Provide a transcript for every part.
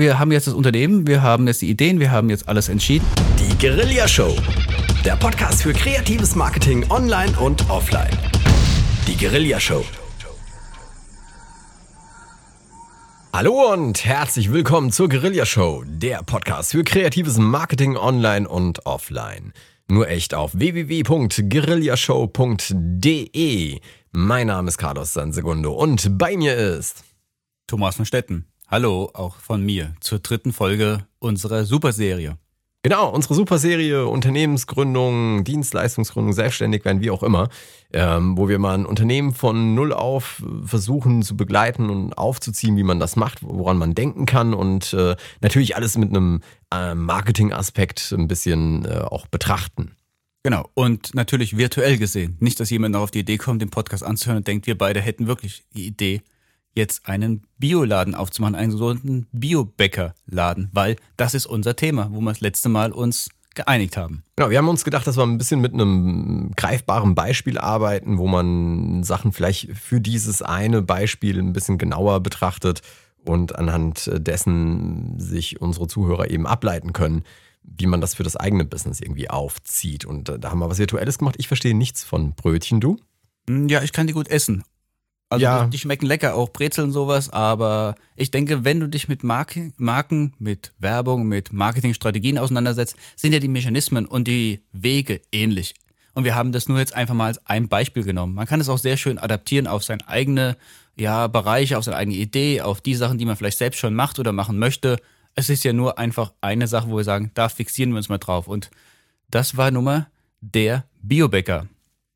Wir haben jetzt das Unternehmen, wir haben jetzt die Ideen, wir haben jetzt alles entschieden. Die Guerilla Show. Der Podcast für kreatives Marketing online und offline. Die Guerilla Show. Hallo und herzlich willkommen zur Guerilla Show, der Podcast für kreatives Marketing online und offline. Nur echt auf www.guerillashow.de. Mein Name ist Carlos Sansegundo und bei mir ist Thomas von Stetten. Hallo, auch von mir, zur dritten Folge unserer Superserie. Genau, unsere Superserie Unternehmensgründung, Dienstleistungsgründung, selbstständig werden, wie auch immer, ähm, wo wir mal ein Unternehmen von null auf versuchen zu begleiten und aufzuziehen, wie man das macht, woran man denken kann und äh, natürlich alles mit einem äh, Marketing-Aspekt ein bisschen äh, auch betrachten. Genau, und natürlich virtuell gesehen. Nicht, dass jemand noch auf die Idee kommt, den Podcast anzuhören und denkt, wir beide hätten wirklich die Idee, jetzt einen Bioladen aufzumachen, einen sogenannten Biobäckerladen, weil das ist unser Thema, wo wir das letzte Mal uns geeinigt haben. Genau, wir haben uns gedacht, dass wir ein bisschen mit einem greifbaren Beispiel arbeiten, wo man Sachen vielleicht für dieses eine Beispiel ein bisschen genauer betrachtet und anhand dessen sich unsere Zuhörer eben ableiten können, wie man das für das eigene Business irgendwie aufzieht. Und da haben wir was Virtuelles gemacht. Ich verstehe nichts von Brötchen, du? Hm, ja, ich kann die gut essen. Also ja. die, schmecken lecker, auch Brezeln und sowas, aber ich denke, wenn du dich mit Marken, Marken, mit Werbung, mit Marketingstrategien auseinandersetzt, sind ja die Mechanismen und die Wege ähnlich. Und wir haben das nur jetzt einfach mal als ein Beispiel genommen. Man kann es auch sehr schön adaptieren auf seine eigene ja, Bereiche, auf seine eigene Idee, auf die Sachen, die man vielleicht selbst schon macht oder machen möchte. Es ist ja nur einfach eine Sache, wo wir sagen, da fixieren wir uns mal drauf. Und das war Nummer der Biobäcker.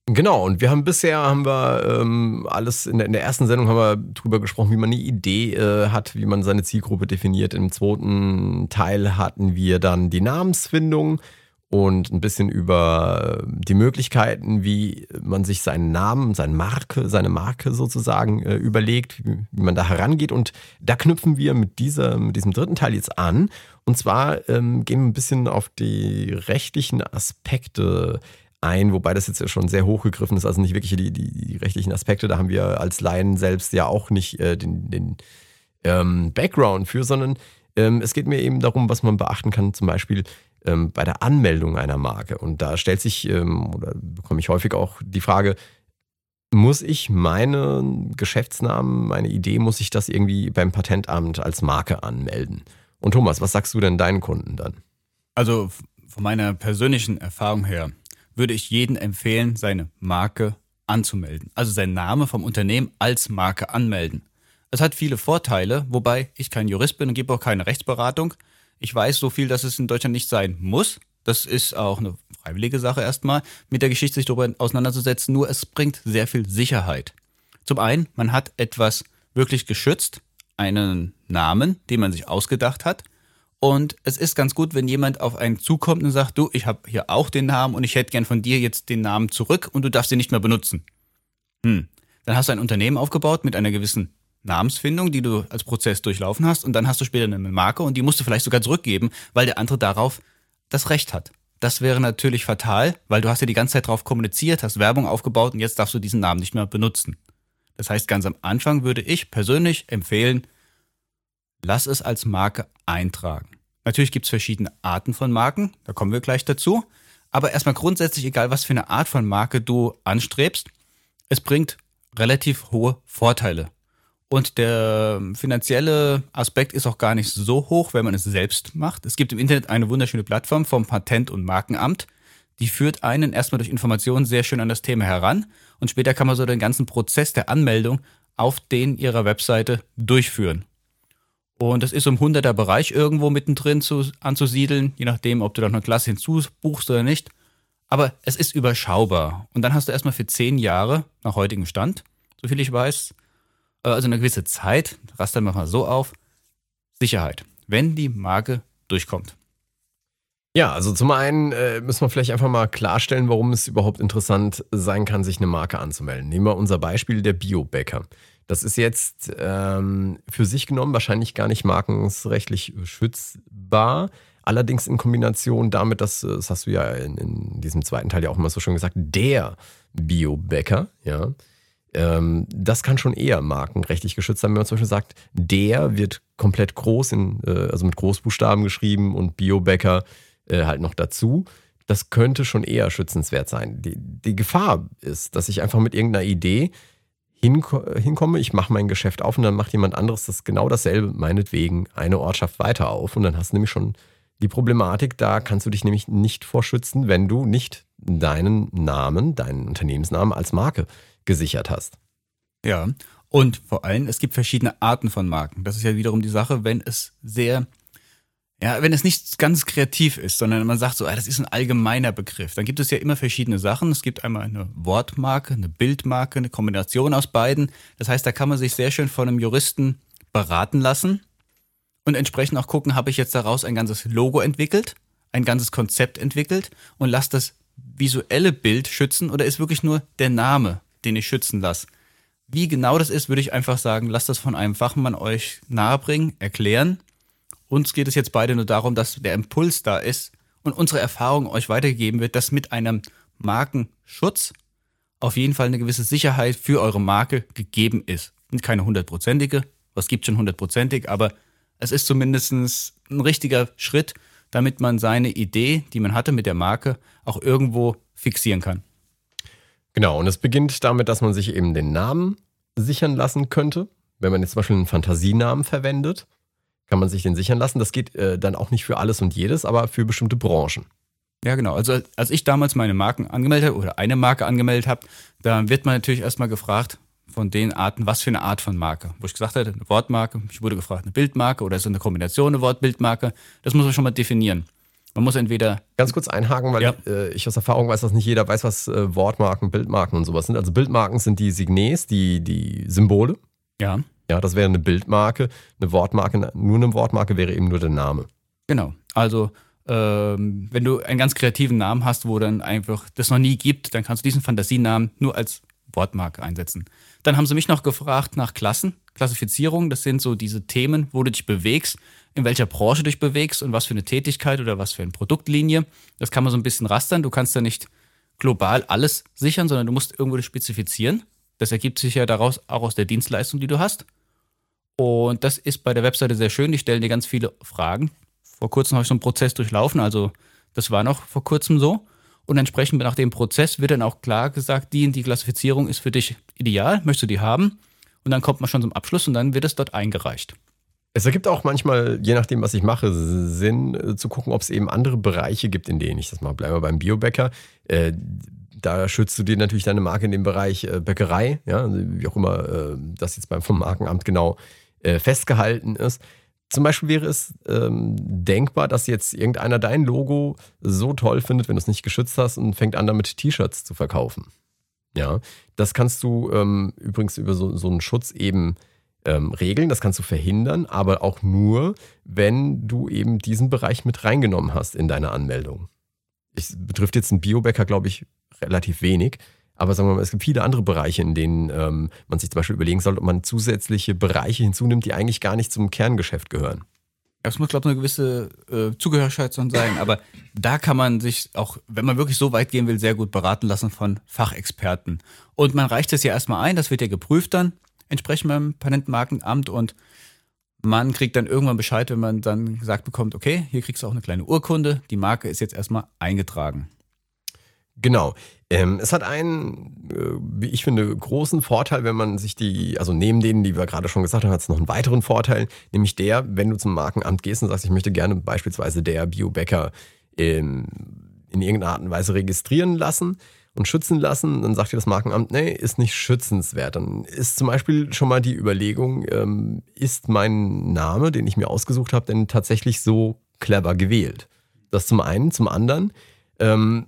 Genau, und wir haben bisher haben wir ähm, alles in der, in der ersten Sendung haben wir drüber gesprochen, wie man eine Idee äh, hat, wie man seine Zielgruppe definiert. Im zweiten Teil hatten wir dann die Namensfindung und ein bisschen über die Möglichkeiten, wie man sich seinen Namen, seine Marke, seine Marke sozusagen äh, überlegt, wie, wie, man da herangeht. Und da knüpfen wir mit, dieser, mit diesem dritten Teil jetzt an. Und zwar ähm, gehen wir ein bisschen auf die rechtlichen Aspekte ein, wobei das jetzt ja schon sehr hochgegriffen ist, also nicht wirklich die, die, die rechtlichen Aspekte, da haben wir als Laien selbst ja auch nicht äh, den, den ähm, Background für, sondern ähm, es geht mir eben darum, was man beachten kann, zum Beispiel ähm, bei der Anmeldung einer Marke. Und da stellt sich, ähm, oder bekomme ich häufig auch die Frage, muss ich meinen Geschäftsnamen, meine Idee, muss ich das irgendwie beim Patentamt als Marke anmelden? Und Thomas, was sagst du denn deinen Kunden dann? Also von meiner persönlichen Erfahrung her, würde ich jedem empfehlen, seine Marke anzumelden. Also seinen Name vom Unternehmen als Marke anmelden. Es hat viele Vorteile, wobei ich kein Jurist bin und gebe auch keine Rechtsberatung. Ich weiß so viel, dass es in Deutschland nicht sein muss. Das ist auch eine freiwillige Sache erstmal, mit der Geschichte sich darüber auseinanderzusetzen. Nur es bringt sehr viel Sicherheit. Zum einen, man hat etwas wirklich geschützt, einen Namen, den man sich ausgedacht hat. Und es ist ganz gut, wenn jemand auf einen zukommt und sagt, du, ich habe hier auch den Namen und ich hätte gern von dir jetzt den Namen zurück und du darfst ihn nicht mehr benutzen. Hm. Dann hast du ein Unternehmen aufgebaut mit einer gewissen Namensfindung, die du als Prozess durchlaufen hast und dann hast du später eine Marke und die musst du vielleicht sogar zurückgeben, weil der andere darauf das Recht hat. Das wäre natürlich fatal, weil du hast ja die ganze Zeit darauf kommuniziert, hast Werbung aufgebaut und jetzt darfst du diesen Namen nicht mehr benutzen. Das heißt, ganz am Anfang würde ich persönlich empfehlen, lass es als Marke eintragen. Natürlich gibt es verschiedene Arten von Marken, da kommen wir gleich dazu. Aber erstmal grundsätzlich, egal was für eine Art von Marke du anstrebst, es bringt relativ hohe Vorteile. Und der finanzielle Aspekt ist auch gar nicht so hoch, wenn man es selbst macht. Es gibt im Internet eine wunderschöne Plattform vom Patent- und Markenamt. Die führt einen erstmal durch Informationen sehr schön an das Thema heran. Und später kann man so den ganzen Prozess der Anmeldung auf den ihrer Webseite durchführen. Und das ist im 100er Bereich irgendwo mittendrin zu, anzusiedeln, je nachdem, ob du da noch eine Klasse hinzubuchst oder nicht. Aber es ist überschaubar. Und dann hast du erstmal für zehn Jahre nach heutigem Stand, so viel ich weiß, äh, also eine gewisse Zeit, rastern wir mal so auf, Sicherheit, wenn die Marke durchkommt. Ja, also zum einen äh, müssen wir vielleicht einfach mal klarstellen, warum es überhaupt interessant sein kann, sich eine Marke anzumelden. Nehmen wir unser Beispiel der Biobäcker. Das ist jetzt ähm, für sich genommen wahrscheinlich gar nicht markensrechtlich schützbar. Allerdings in Kombination damit, dass, das hast du ja in, in diesem zweiten Teil ja auch immer so schön gesagt, der Biobäcker, ja, Ähm, das kann schon eher markenrechtlich geschützt sein, wenn man zum Beispiel sagt, der wird komplett groß, in, äh, also mit Großbuchstaben geschrieben und Biobäcker äh, halt noch dazu. Das könnte schon eher schützenswert sein. Die, die Gefahr ist, dass ich einfach mit irgendeiner Idee hinkomme, ich mache mein Geschäft auf und dann macht jemand anderes das genau dasselbe, meinetwegen eine Ortschaft weiter auf und dann hast du nämlich schon die Problematik, da kannst du dich nämlich nicht vorschützen, wenn du nicht deinen Namen, deinen Unternehmensnamen als Marke gesichert hast. Ja, und vor allem, es gibt verschiedene Arten von Marken. Das ist ja wiederum die Sache, wenn es sehr, ja, wenn es nicht ganz kreativ ist, sondern man sagt so, ah, das ist ein allgemeiner Begriff. Dann gibt es ja immer verschiedene Sachen. Es gibt einmal eine Wortmarke, eine Bildmarke, eine Kombination aus beiden. Das heißt, da kann man sich sehr schön von einem Juristen beraten lassen und entsprechend auch gucken, habe ich jetzt daraus ein ganzes Logo entwickelt, ein ganzes Konzept entwickelt und lasse das visuelle Bild schützen oder ist wirklich nur der Name, den ich schützen lasse? Wie genau das ist, würde ich einfach sagen, lasst das von einem Fachmann euch nahebringen, erklären. Uns geht es jetzt beide nur darum, dass der Impuls da ist und unsere Erfahrung euch weitergegeben wird, dass mit einem Markenschutz auf jeden Fall eine gewisse Sicherheit für eure Marke gegeben ist. Und keine hundertprozentige, was gibt schon hundertprozentig, aber es ist zumindest ein richtiger Schritt, damit man seine Idee, die man hatte mit der Marke, auch irgendwo fixieren kann. Genau, und es beginnt damit, dass man sich eben den Namen sichern lassen könnte. Wenn man jetzt zum Beispiel einen Fantasienamen verwendet, kann man sich den sichern lassen. Das geht äh, dann auch nicht für alles und jedes, aber für bestimmte Branchen. Ja, genau. Also als ich damals meine Marken angemeldet habe oder eine Marke angemeldet habe, da wird man natürlich erstmal gefragt, von den Arten, was für eine Art von Marke. Wo ich gesagt hatte, eine Wortmarke, ich wurde gefragt, eine Bildmarke oder ist es eine Kombination, eine Wort-Bildmarke. Das muss man schon mal definieren. Man muss entweder. Ganz kurz einhaken, weil ja. äh, ich aus Erfahrung weiß, dass nicht jeder weiß, was äh, Wortmarken, Bildmarken und sowas sind. Also Bildmarken sind die Signes, die, die Symbole. Ja. Ja, das wäre eine Bildmarke. Eine Wortmarke, nur eine Wortmarke wäre eben nur der Name. Genau. Also ähm, wenn du einen ganz kreativen Namen hast, wo dann einfach das noch nie gibt, dann kannst du diesen Fantasienamen nur als Wortmarke einsetzen. Dann haben sie mich noch gefragt nach Klassen, Klassifizierung. Das sind so diese Themen, wo du dich bewegst, in welcher Branche du dich bewegst und was für eine Tätigkeit oder was für eine Produktlinie. Das kann man so ein bisschen rastern. Du kannst da nicht global alles sichern, sondern du musst irgendwo das spezifizieren. Das ergibt sich ja daraus auch aus der Dienstleistung, die du hast. Und das ist bei der Webseite sehr schön. Die stellen dir ganz viele Fragen. Vor kurzem habe ich so einen Prozess durchlaufen, also das war noch vor kurzem so. Und entsprechend nach dem Prozess wird dann auch klar gesagt, die die Klassifizierung ist für dich ideal, möchtest du die haben? Und dann kommt man schon zum Abschluss und dann wird es dort eingereicht. Es ergibt auch manchmal, je nachdem, was ich mache, Sinn äh, zu gucken, ob es eben andere Bereiche gibt, in denen ich das mal bleibe beim Biobäcker. Äh, da schützt du dir natürlich deine Marke in dem Bereich äh, Bäckerei, ja, also wie auch immer das jetzt beim vom Markenamt genau äh, festgehalten ist. Zum Beispiel wäre es ähm, denkbar, dass jetzt irgendeiner dein Logo so toll findet, wenn du es nicht geschützt hast und fängt an, damit T-Shirts zu verkaufen. Ja, das kannst du ähm, übrigens über so, so einen Schutz eben ähm, regeln, das kannst du verhindern, aber auch nur, wenn du eben diesen Bereich mit reingenommen hast in deine Anmeldung. Es betrifft jetzt einen Biobäcker, glaube ich, relativ wenig. Aber sagen wir mal, es gibt viele andere Bereiche, in denen ähm, man sich zum Beispiel überlegen sollte, ob man zusätzliche Bereiche hinzunimmt, die eigentlich gar nicht zum Kerngeschäft gehören. Es muss, glaube ich, eine gewisse äh, Zugehörigkeit sein, aber da kann man sich auch, wenn man wirklich so weit gehen will, sehr gut beraten lassen von Fachexperten. Und man reicht es ja erstmal ein, das wird ja geprüft dann, entsprechend beim Patentmarkenamt und man kriegt dann irgendwann Bescheid, wenn man dann gesagt bekommt, okay, hier kriegst du auch eine kleine Urkunde, die Marke ist jetzt erstmal eingetragen. Genau. Ähm, es hat einen, äh, wie ich finde, großen Vorteil, wenn man sich die, also neben denen, die wir gerade schon gesagt haben, hat es noch einen weiteren Vorteil, nämlich der, wenn du zum Markenamt gehst und sagst, ich möchte gerne beispielsweise der Biobäcker ähm, in irgendeiner Art und Weise registrieren lassen und schützen lassen, dann sagt dir das Markenamt, nee, ist nicht schützenswert. Dann ist zum Beispiel schon mal die Überlegung, ähm, ist mein Name, den ich mir ausgesucht habe, denn tatsächlich so clever gewählt? Das zum einen. Zum anderen, ähm,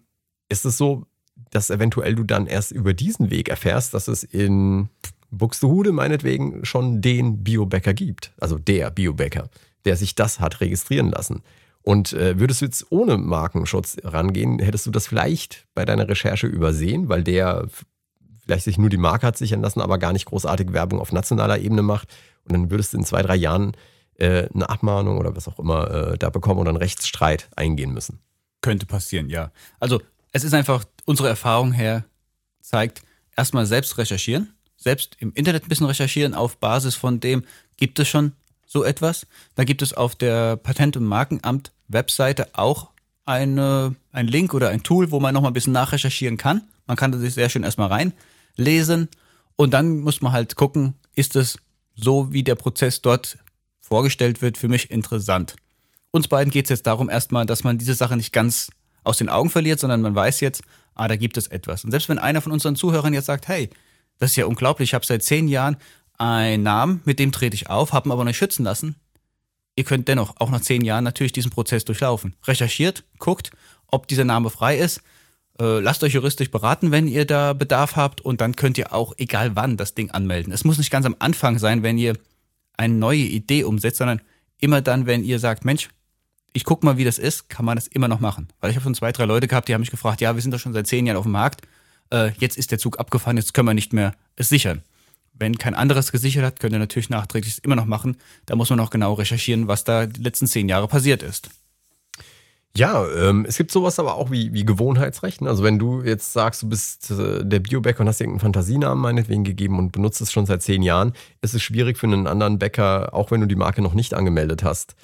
ist es so, dass eventuell du dann erst über diesen Weg erfährst, dass es in Buxtehude meinetwegen schon den Biobäcker gibt. Also der Biobäcker, der sich das hat registrieren lassen. Und äh, würdest du jetzt ohne Markenschutz rangehen, hättest du das vielleicht bei deiner Recherche übersehen, weil der vielleicht sich nur die Marke hat sichern lassen, aber gar nicht großartig Werbung auf nationaler Ebene macht. Und dann würdest du in zwei, drei Jahren äh, eine Abmahnung oder was auch immer äh, da bekommen oder einen Rechtsstreit eingehen müssen. Könnte passieren, ja. Also es ist einfach, unsere Erfahrung her zeigt, erstmal selbst recherchieren, selbst im Internet ein bisschen recherchieren auf Basis von dem, gibt es schon so etwas. Da gibt es auf der Patent- und Markenamt Webseite auch eine, ein Link oder ein Tool, wo man nochmal ein bisschen nachrecherchieren kann. Man kann sich sehr schön erstmal reinlesen und dann muss man halt gucken, ist es so, wie der Prozess dort vorgestellt wird, für mich interessant. Uns beiden geht es jetzt darum erstmal, dass man diese Sache nicht ganz aus den Augen verliert, sondern man weiß jetzt, ah, da gibt es etwas. Und selbst wenn einer von unseren Zuhörern jetzt sagt, hey, das ist ja unglaublich, ich habe seit zehn Jahren einen Namen, mit dem trete ich auf, habe ihn aber nicht schützen lassen. Ihr könnt dennoch auch nach zehn Jahren natürlich diesen Prozess durchlaufen. Recherchiert, guckt, ob dieser Name frei ist. Äh, lasst euch juristisch beraten, wenn ihr da Bedarf habt und dann könnt ihr auch, egal wann, das Ding anmelden. Es muss nicht ganz am Anfang sein, wenn ihr eine neue Idee umsetzt, sondern immer dann, wenn ihr sagt, Mensch, ich guck mal, wie das ist, kann man das immer noch machen. Weil ich habe schon zwei, drei Leute gehabt, die haben mich gefragt, ja, wir sind doch schon seit zehn Jahren auf dem Markt, äh, jetzt ist der Zug abgefahren, jetzt können wir nicht mehr es sichern. Wenn kein anderes gesichert hat, könnt ihr natürlich nachträglich es immer noch machen. Da muss man auch genau recherchieren, was da die letzten zehn Jahre passiert ist. Ja, ähm, es gibt sowas aber auch wie, wie Gewohnheitsrecht. Also wenn du jetzt sagst, du bist äh, der Biobäcker und hast irgendeinen Fantasienamen meinetwegen gegeben und benutzt es schon seit zehn Jahren, ist es schwierig für einen anderen Bäcker, auch wenn du die Marke noch nicht angemeldet hast,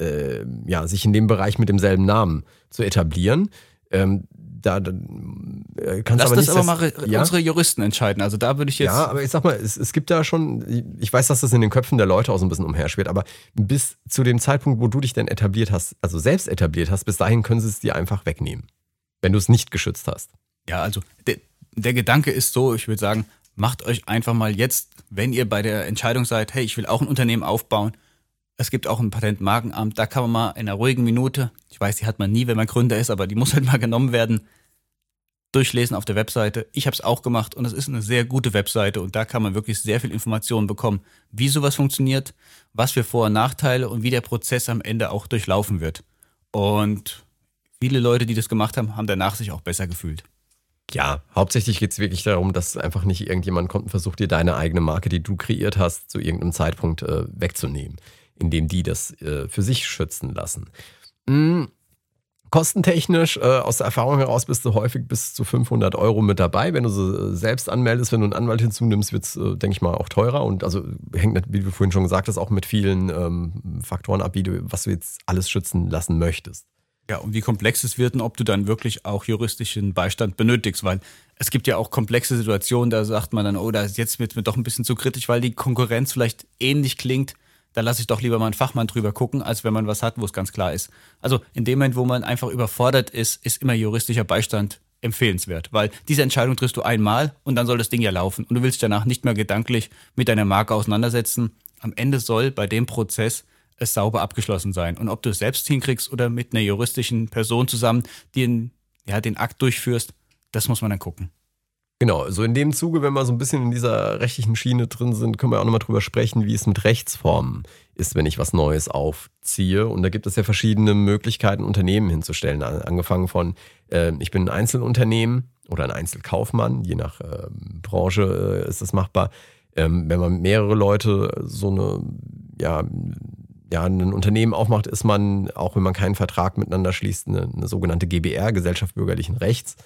äh, ja, sich in dem Bereich mit demselben Namen zu etablieren. Ähm, da, da äh, kannst Lass aber das aber mal ja? unsere Juristen entscheiden. Also da würde ich jetzt. Ja, aber ich sag mal, es, es gibt da schon, ich weiß, dass das in den Köpfen der Leute auch so ein bisschen umherschwirrt, aber bis zu dem Zeitpunkt, wo du dich denn etabliert hast, also selbst etabliert hast, bis dahin können sie es dir einfach wegnehmen. Wenn du es nicht geschützt hast. Ja, also der, der Gedanke ist so, ich würde sagen, macht euch einfach mal jetzt, wenn ihr bei der Entscheidung seid, hey, ich will auch ein Unternehmen aufbauen, es gibt auch ein Patentmarkenamt, da kann man mal in einer ruhigen Minute, ich weiß, die hat man nie, wenn man Gründer ist, aber die muss halt mal genommen werden, durchlesen auf der Webseite. Ich habe es auch gemacht und es ist eine sehr gute Webseite und da kann man wirklich sehr viel Informationen bekommen, wie sowas funktioniert, was für Vor- und Nachteile und wie der Prozess am Ende auch durchlaufen wird. Und viele Leute, die das gemacht haben, haben danach sich auch besser gefühlt. Ja, hauptsächlich geht es wirklich darum, dass einfach nicht irgendjemand kommt und versucht, dir deine eigene Marke, die du kreiert hast, zu irgendeinem Zeitpunkt äh, wegzunehmen indem die das äh, für sich schützen lassen. Mhm. Kostentechnisch, äh, aus der Erfahrung heraus, bist du häufig bis zu 500 Euro mit dabei. Wenn du sie selbst anmeldest, wenn du einen Anwalt hinzunimmst, wird es, äh, denke ich mal, auch teurer. Und also hängt, wie du vorhin schon gesagt hast, auch mit vielen ähm, Faktoren ab, wie du, was du jetzt alles schützen lassen möchtest. Ja, und wie komplex es wird und ob du dann wirklich auch juristischen Beistand benötigst, weil es gibt ja auch komplexe Situationen, da sagt man dann, oh, da ist jetzt wird mir doch ein bisschen zu kritisch, weil die Konkurrenz vielleicht ähnlich klingt da lasse ich doch lieber mal einen Fachmann drüber gucken, als wenn man was hat, wo es ganz klar ist. Also in dem Moment, wo man einfach überfordert ist, ist immer juristischer Beistand empfehlenswert, weil diese Entscheidung triffst du einmal und dann soll das Ding ja laufen und du willst danach nicht mehr gedanklich mit deiner Marke auseinandersetzen. Am Ende soll bei dem Prozess es sauber abgeschlossen sein. Und ob du es selbst hinkriegst oder mit einer juristischen Person zusammen den, ja, den Akt durchführst, das muss man dann gucken. Genau, so in dem Zuge, wenn wir so ein bisschen in dieser rechtlichen Schiene drin sind, können wir auch nochmal drüber sprechen, wie es mit Rechtsformen ist, wenn ich was Neues aufziehe. Und da gibt es ja verschiedene Möglichkeiten, Unternehmen hinzustellen. Angefangen von, äh, ich bin ein Einzelunternehmen oder ein Einzelkaufmann, je nach äh, Branche äh, ist das machbar. Ähm, wenn man mehrere Leute so eine, ja, ja, ein Unternehmen aufmacht, ist man, auch wenn man keinen Vertrag miteinander schließt, eine, eine sogenannte GBR, Gesellschaft bürgerlichen Rechts.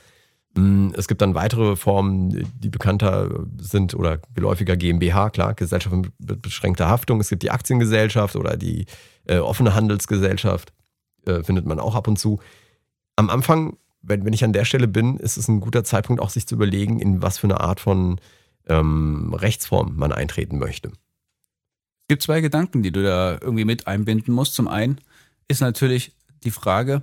Mm, es gibt dann weitere Formen, die bekannter sind oder geläufiger GmbH, klar, Gesellschaft mit beschränkter Haftung. Es gibt die Aktiengesellschaft oder die äh, offene Handelsgesellschaft, äh, findet man auch ab und zu. Am Anfang, wenn, wenn ich an der Stelle bin, ist es ein guter Zeitpunkt, auch sich zu überlegen, in was für eine Art von ähm, Rechtsform man eintreten möchte. Es gibt zwei Gedanken, die du da irgendwie mit einbinden musst. Zum einen ist natürlich die Frage,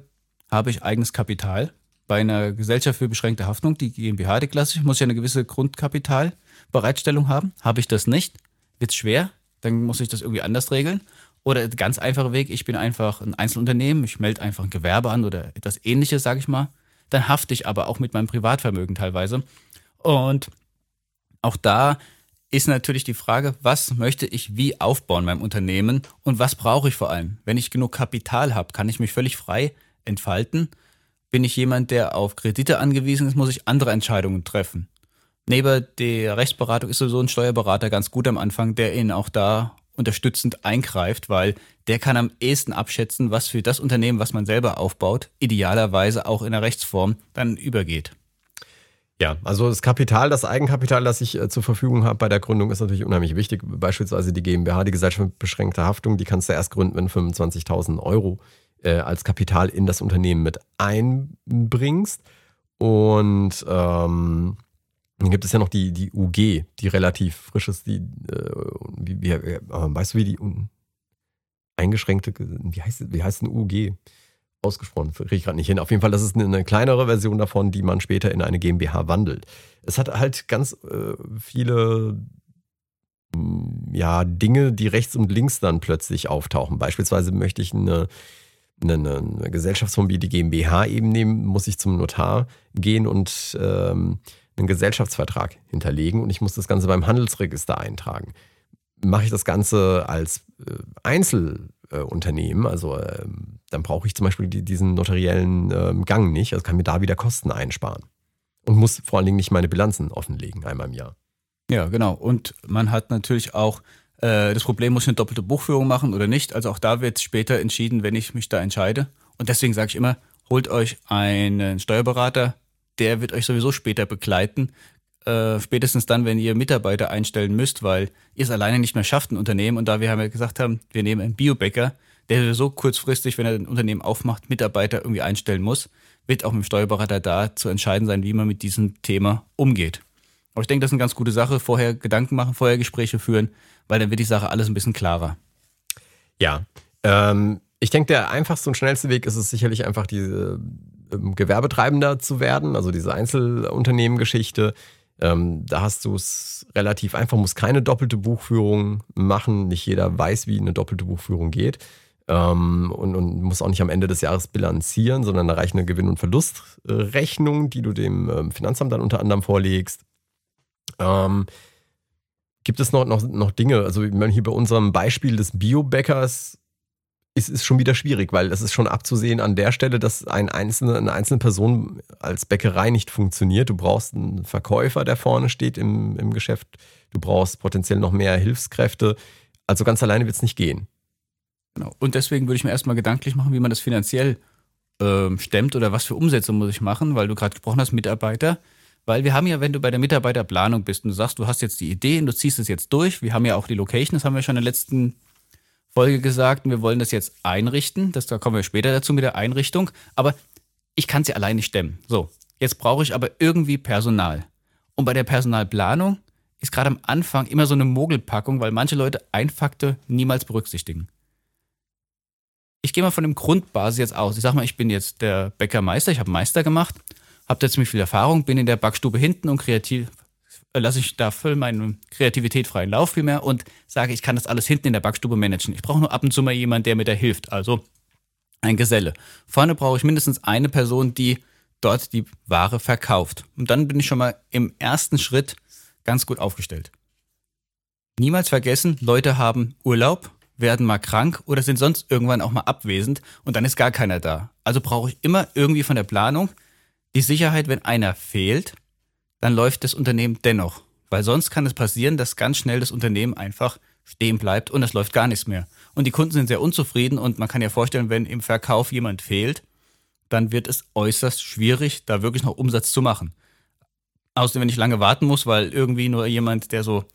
habe ich eigenes Kapital? Bei einer Gesellschaft für beschränkte Haftung, die GmbH, die klassische, muss ja eine gewisse Grundkapitalbereitstellung haben. Habe ich das nicht, wird es schwer, dann muss ich das irgendwie anders regeln. Oder ganz einfacher Weg, ich bin einfach ein Einzelunternehmen, ich melde einfach ein Gewerbe an oder etwas ähnliches, sage ich mal. Dann hafte ich aber auch mit meinem Privatvermögen teilweise. Und auch da ist natürlich die Frage, was möchte ich wie aufbauen meinem Unternehmen und was brauche ich vor allem? Wenn ich genug Kapital habe, kann ich mich völlig frei entfalten bin ich jemand, der auf Kredite angewiesen ist, muss ich andere Entscheidungen treffen. Neben der Rechtsberatung ist sowieso ein Steuerberater ganz gut am Anfang, der Ihnen auch da unterstützend eingreift, weil der kann am ehesten abschätzen, was für das Unternehmen, was man selber aufbaut, idealerweise auch in der Rechtsform dann übergeht. Ja, also das Kapital, das Eigenkapital, das ich äh, zur Verfügung habe bei der Gründung, ist natürlich unheimlich wichtig. Beispielsweise die GmbH, die Gesellschaft mit beschränkter Haftung, die kannst du erst gründen, wenn du 25.000 Euro äh, als Kapital in das Unternehmen mit einbringst. Und ähm, dann gibt es ja noch die, die UG, die relativ frisch ist. Die, äh, wie, wie, äh, weißt du, wie die eingeschränkte, wie heißt, wie heißt eine UG? ausgesprochen, kriege ich gerade nicht hin. Auf jeden Fall, das ist eine, eine, kleinere Version davon, die man später in eine GmbH wandelt. Es hat halt ganz äh, viele ja, Dinge, die rechts und links dann plötzlich auftauchen. Beispielsweise möchte ich eine, eine, eine Gesellschaftsform wie die GmbH eben nehmen, muss ich zum Notar gehen und ähm, einen Gesellschaftsvertrag hinterlegen und ich muss das Ganze beim Handelsregister eintragen. Mache ich das Ganze als äh, Einzel äh. Also ähm, dann brauche ich zum Beispiel die, diesen notariellen ähm, Gang nicht, also kann mir da wieder Kosten einsparen. Und muss vor allen Dingen nicht meine Bilanzen offenlegen, einmal im Jahr. Ja, genau. Und man hat natürlich auch äh, das Problem, muss ich eine doppelte Buchführung machen oder nicht. Also auch da wird später entschieden, wenn ich mich da entscheide. Und deswegen sage ich immer, holt euch einen Steuerberater, der wird euch sowieso später begleiten. Äh, spätestens dann, wenn ihr Mitarbeiter einstellen müsst, weil ihr es alleine nicht mehr schafft, ein Unternehmen. Und da wir haben ja gesagt haben, wir nehmen einen Biobäcker, der so kurzfristig, wenn er ein Unternehmen aufmacht, Mitarbeiter irgendwie einstellen muss, wird auch mit dem Steuerberater da zu entscheiden sein, wie man mit diesem Thema umgeht. Aber ich denke, das ist eine ganz gute Sache. Vorher Gedanken machen, vorher Gespräche führen, weil dann wird die Sache alles ein bisschen klarer. Ja, ähm, ich denke, der einfachste und schnellste Weg ist es sicherlich einfach, diese ähm, Gewerbetreibender zu werden, also diese Einzelunternehmengeschichte. Ähm, da hast du es relativ einfach, musst keine doppelte Buchführung machen. Nicht jeder weiß, wie eine doppelte Buchführung geht. Ähm, und, und muss auch nicht am Ende des Jahres bilanzieren, sondern da reicht eine Gewinn- und Verlustrechnung, die du dem ähm, Finanzamt dann unter anderem vorlegst. Ähm, gibt es noch, noch, noch Dinge, also hier bei unserem Beispiel des Biobäckers ist es schon wieder schwierig, weil es ist schon abzusehen an der Stelle, dass ein einzelne, eine einzelne Person als Bäckerei nicht funktioniert. Du brauchst einen Verkäufer, der vorne steht im, im Geschäft. Du brauchst potenziell noch mehr Hilfskräfte. Also ganz alleine wird es nicht gehen. Genau. Und deswegen würde ich mir erstmal gedanklich machen, wie man das finanziell äh, stemmt oder was für Umsätze muss ich machen, weil du gerade gesprochen hast, Mitarbeiter. Weil wir haben ja, wenn du bei der Mitarbeiterplanung bist und du sagst, du hast jetzt die Idee und du ziehst es jetzt durch, wir haben ja auch die Location, das haben wir schon in den letzten Folge gesagt, wir wollen das jetzt einrichten. Das, da kommen wir später dazu mit der Einrichtung. Aber ich kann sie allein nicht stemmen. So, jetzt brauche ich aber irgendwie Personal. Und bei der Personalplanung ist gerade am Anfang immer so eine Mogelpackung, weil manche Leute ein Faktor niemals berücksichtigen. Ich gehe mal von dem Grundbasis jetzt aus. Ich sage mal, ich bin jetzt der Bäckermeister, ich habe Meister gemacht, habe da ziemlich viel Erfahrung, bin in der Backstube hinten und kreativ, lasse ich da voll meine Kreativität freien Lauf vielmehr und sage, ich kann das alles hinten in der Backstube managen. Ich brauche nur ab und zu mal jemanden, der mir da hilft. Also ein Geselle. Vorne brauche ich mindestens eine Person, die dort die Ware verkauft. Und dann bin ich schon mal im ersten Schritt ganz gut aufgestellt. Niemals vergessen, Leute haben Urlaub, werden mal krank oder sind sonst irgendwann auch mal abwesend und dann ist gar keiner da. Also brauche ich immer irgendwie von der Planung die Sicherheit, wenn einer fehlt, dann läuft das Unternehmen dennoch. Weil sonst kann es passieren, dass ganz schnell das Unternehmen einfach stehen bleibt und es läuft gar nichts mehr. Und die Kunden sind sehr unzufrieden und man kann ja vorstellen, wenn im Verkauf jemand fehlt, dann wird es äußerst schwierig, da wirklich noch Umsatz zu machen. Außerdem, wenn ich lange warten muss, weil irgendwie nur jemand, der so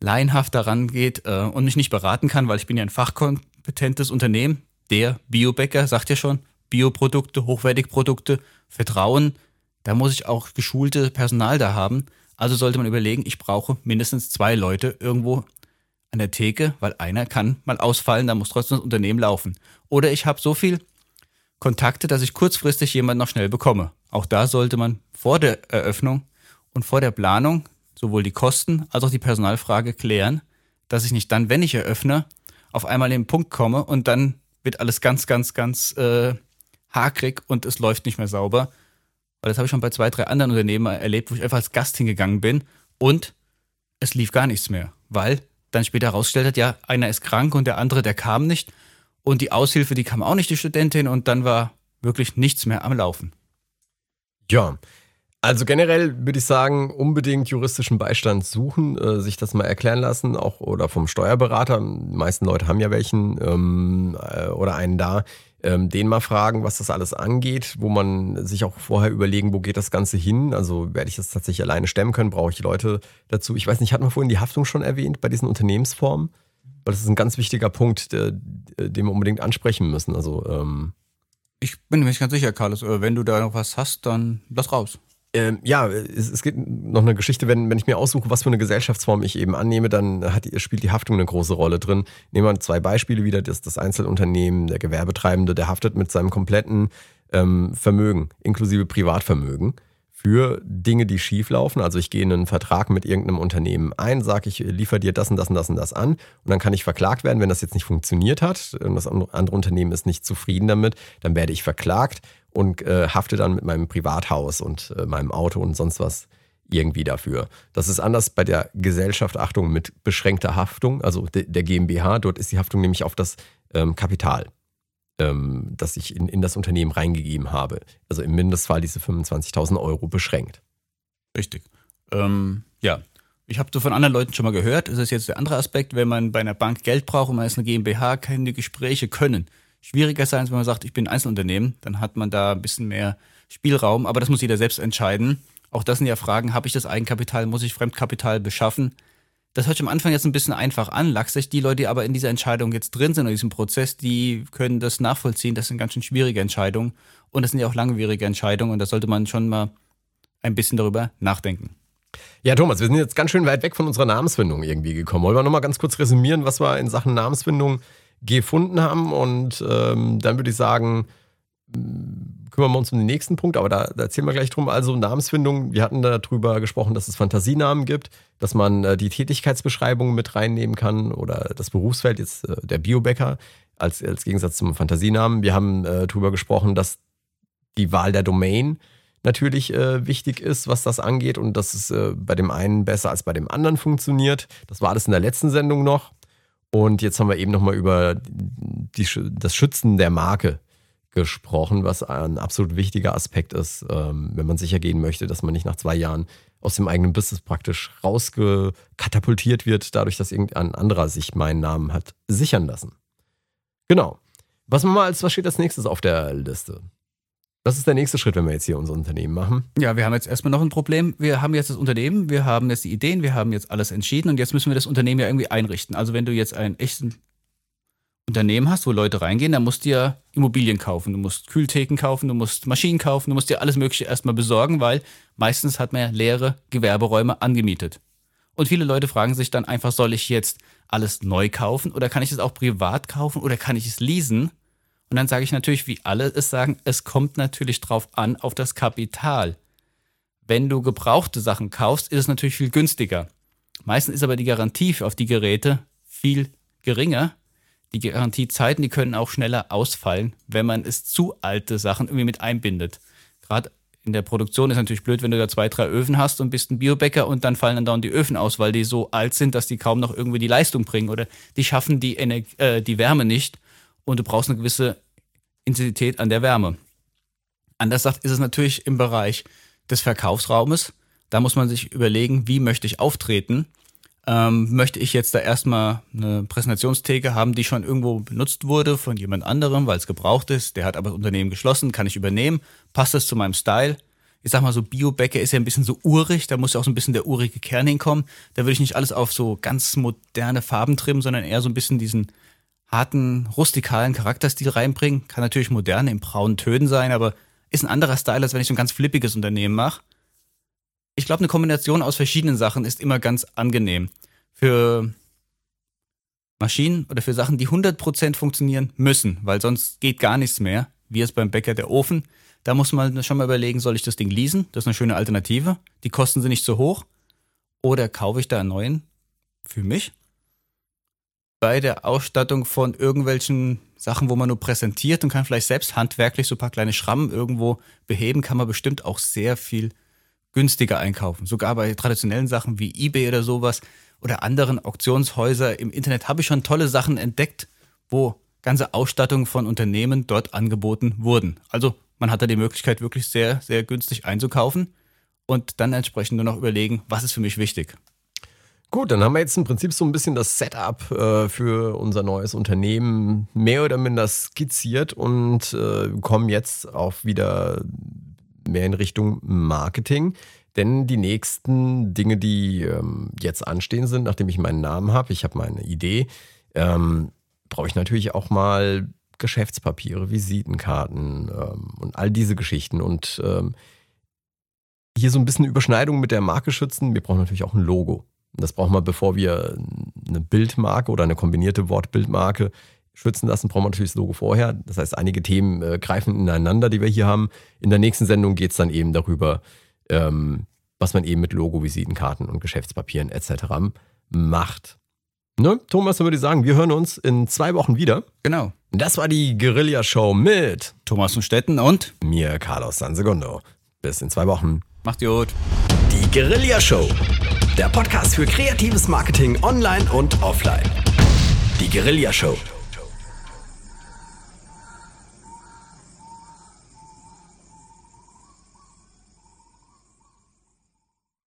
laienhaft daran geht äh, und mich nicht beraten kann, weil ich bin ja ein fachkompetentes Unternehmen, der Biobäcker, sagt ja schon, Bioprodukte, Hochwertigprodukte, Vertrauen, da muss ich auch geschulte Personal da haben. Also sollte man überlegen, ich brauche mindestens zwei Leute irgendwo an der Theke, weil einer kann mal ausfallen, da muss trotzdem das Unternehmen laufen. Oder ich habe so viel Kontakte, dass ich kurzfristig jemanden noch schnell bekomme. Auch da sollte man vor der Eröffnung und vor der Planung sowohl die Kosten als auch die Personalfrage klären, dass ich nicht dann, wenn ich eröffne, auf einmal in den Punkt komme und dann wird alles ganz, ganz, ganz äh, hakrig und es läuft nicht mehr sauber. Weil das habe ich schon bei zwei, drei anderen Unternehmen erlebt, wo ich einfach als Gast hingegangen bin und es lief gar nichts mehr, weil dann später herausgestellt hat, ja, einer ist krank und der andere, der kam nicht. Und die Aushilfe, die kam auch nicht, die Studentin, und dann war wirklich nichts mehr am Laufen. Ja, also generell würde ich sagen, unbedingt juristischen Beistand suchen, äh, sich das mal erklären lassen, auch oder vom Steuerberater. Die meisten Leute haben ja welchen ähm, äh, oder einen da ähm, den mal fragen, was das alles angeht, wo man sich auch vorher überlegen, wo geht das Ganze hin. Also werde ich das tatsächlich alleine stemmen können, brauche ich Leute dazu. Ich weiß nicht, hat man vorhin die Haftung schon erwähnt bei diesen Unternehmensformen? Weil das ist ein ganz wichtiger Punkt, der, den wir unbedingt ansprechen müssen. Also ähm ich bin mir nicht ganz sicher, Carlos. Wenn du da noch was hast, dann lass raus. Ähm, ja, es, es gibt noch eine Geschichte, wenn, wenn ich mir aussuche, was für eine Gesellschaftsform ich eben annehme, dann hat, spielt die Haftung eine große Rolle drin. Nehmen wir zwei Beispiele wieder. Das, das Einzelunternehmen, der Gewerbetreibende, der haftet mit seinem kompletten ähm, Vermögen, inklusive Privatvermögen für Dinge, die schief laufen. Also ich gehe in einen Vertrag mit irgendeinem Unternehmen ein, sage ich, liefere dir das und das und das und das an und dann kann ich verklagt werden, wenn das jetzt nicht funktioniert hat und das andere Unternehmen ist nicht zufrieden damit, dann werde ich verklagt und äh, hafte dann mit meinem Privathaus und äh, meinem Auto und sonst was irgendwie dafür. Das ist anders bei der Gesellschaft, Achtung, mit beschränkter Haftung, also de, der GmbH. Dort ist die Haftung nämlich auf das ähm, Kapital, ähm, das ich in, in das Unternehmen reingegeben habe. Also im Mindestfall diese 25.000 Euro beschränkt. Richtig. Ähm, ja, ich habe so von anderen Leuten schon mal gehört, das ist jetzt der andere Aspekt, wenn man bei einer Bank Geld braucht und man ist eine GmbH, keine Gespräche können schwieriger sein, als wenn man sagt, ich bin ein Einzelunternehmen. Dann hat man da ein bisschen mehr Spielraum, aber das muss jeder selbst entscheiden. Auch das sind ja Fragen, habe ich das Eigenkapital, muss ich Fremdkapital beschaffen? Das hört sich am Anfang jetzt ein bisschen einfach an, lachsig. Die Leute, die aber in dieser Entscheidung jetzt drin sind, in diesem Prozess, die können das nachvollziehen. Das sind ganz schön schwierige Entscheidungen. Und das sind ja auch langwierige Entscheidungen. Und da sollte man schon mal ein bisschen darüber nachdenken. Ja, Thomas, wir sind jetzt ganz schön weit weg von unserer Namensfindung irgendwie gekommen. Wollen wir nochmal ganz kurz resümieren, was wir in Sachen Namensfindung gefunden haben. Und ähm, dann würde ich sagen, kümmern wir uns um den nächsten Punkt, aber da, da erzählen wir gleich drum. Also Namensfindung, wir hatten darüber gesprochen, dass es Fantasienamen gibt, dass man äh, die Tätigkeitsbeschreibung mit reinnehmen kann oder das Berufsfeld, jetzt äh, der Biobäcker, als, als Gegensatz zum Fantasienamen. Wir haben äh, darüber gesprochen, dass die Wahl der Domain natürlich äh, wichtig ist, was das angeht und dass es äh, bei dem einen besser als bei dem anderen funktioniert. Das war alles in der letzten Sendung noch. Und jetzt haben wir eben nochmal über die, das Schützen der Marke gesprochen, was ein absolut wichtiger Aspekt ist, ähm, wenn man sicher gehen möchte, dass man nicht nach zwei Jahren aus dem eigenen Business praktisch rausgekatapultiert wird, dadurch, dass irgendein anderer sich meinen Namen hat sichern lassen. Genau. Was, mal als, was steht als nächstes auf der Liste? Was ist der nächste Schritt, wenn wir jetzt hier unser Unternehmen machen? Ja, wir haben jetzt erstmal noch ein Problem. Wir haben jetzt das Unternehmen, wir haben jetzt die Ideen, wir haben jetzt alles entschieden und jetzt müssen wir das Unternehmen ja irgendwie einrichten. Also wenn du jetzt ein echtes Unternehmen hast, wo Leute reingehen, dann musst du ja Immobilien kaufen, du musst Kühltheken kaufen, du musst Maschinen kaufen, du musst dir alles Mögliche erstmal besorgen, weil meistens hat man ja leere Gewerberäume angemietet. Und viele Leute fragen sich dann einfach, soll ich jetzt alles neu kaufen oder kann ich es auch privat kaufen oder kann ich es leasen? Und dann sage ich natürlich, wie alle es sagen, es kommt natürlich drauf an, auf das Kapital. Wenn du gebrauchte Sachen kaufst, ist es natürlich viel günstiger. Meistens ist aber die Garantie auf die Geräte viel geringer. Die Garantiezeiten, die können auch schneller ausfallen, wenn man es zu alte Sachen irgendwie mit einbindet. Gerade in der Produktion ist natürlich blöd, wenn du da zwei, drei Öfen hast und bist ein Biobäcker und dann fallen dann dauernd die Öfen aus, weil die so alt sind, dass die kaum noch irgendwie die Leistung bringen oder die schaffen die, Ener äh, die Wärme nicht und du brauchst eine gewisse Intensität an der Wärme. Anders sagt, ist es natürlich im Bereich des Verkaufsraumes. Da muss man sich überlegen, wie möchte ich auftreten. Ähm, möchte ich jetzt da erstmal eine Präsentationstheke haben, die schon irgendwo benutzt wurde von jemand anderem, weil es gebraucht ist. Der hat aber das Unternehmen geschlossen, kann ich übernehmen. Passt das zu meinem Style? Ich sag mal so, Biobäcker ist ja ein bisschen so urig, da muss ja auch so ein bisschen der urige Kern hinkommen. Da würde ich nicht alles auf so ganz moderne Farben trimmen, sondern eher so ein bisschen diesen harten, rustikalen Charakterstil reinbringen. Kann natürlich modern in braunen Tönen sein, aber ist ein anderer Style, als wenn ich so ein ganz flippiges Unternehmen mache. Ich glaube, eine Kombination aus verschiedenen Sachen ist immer ganz angenehm. Für Maschinen oder für Sachen, die 100% funktionieren müssen, weil sonst geht gar nichts mehr, wie es beim Bäcker der Ofen. Da muss man schon mal überlegen, soll ich das Ding leasen? Das ist eine schöne Alternative. Die Kosten sind nicht so hoch. Oder kaufe ich da einen neuen für mich? Bei der Ausstattung von irgendwelchen Sachen, wo man nur präsentiert und kann vielleicht selbst handwerklich so ein paar kleine Schrammen irgendwo beheben, kann man bestimmt auch sehr viel günstiger einkaufen. Sogar bei traditionellen Sachen wie eBay oder sowas oder anderen Auktionshäuser im Internet habe ich schon tolle Sachen entdeckt, wo ganze Ausstattungen von Unternehmen dort angeboten wurden. Also man hat da die Möglichkeit, wirklich sehr, sehr günstig einzukaufen und dann entsprechend nur noch überlegen, was ist für mich wichtig. Gut, dann haben wir jetzt im Prinzip so ein bisschen das Setup äh, für unser neues Unternehmen mehr oder minder skizziert und äh, kommen jetzt auch wieder mehr in Richtung Marketing. Denn die nächsten Dinge, die ähm, jetzt anstehen sind, nachdem ich meinen Namen habe, ich habe meine Idee, ähm, brauche ich natürlich auch mal Geschäftspapiere, Visitenkarten ähm, und all diese Geschichten. Und ähm, hier so ein bisschen Überschneidung mit der Marke schützen. Wir brauchen natürlich auch ein Logo. Das brauchen wir, bevor wir eine Bildmarke oder eine kombinierte Wortbildmarke schützen lassen, brauchen wir natürlich das Logo vorher. Das heißt, einige Themen äh, greifen ineinander, die wir hier haben. In der nächsten Sendung geht es dann eben darüber, ähm, was man eben mit Logo, Visitenkarten und Geschäftspapieren etc. macht. Ne? Thomas, dann würde ich sagen, wir hören uns in zwei Wochen wieder. Genau. Das war die Guerilla-Show mit Thomas von Stetten und mir, Carlos Sansegundo. Bis in zwei Wochen. Macht gut. Guerilla Show. Der Podcast für kreatives Marketing online und offline. Die Guerilla Show.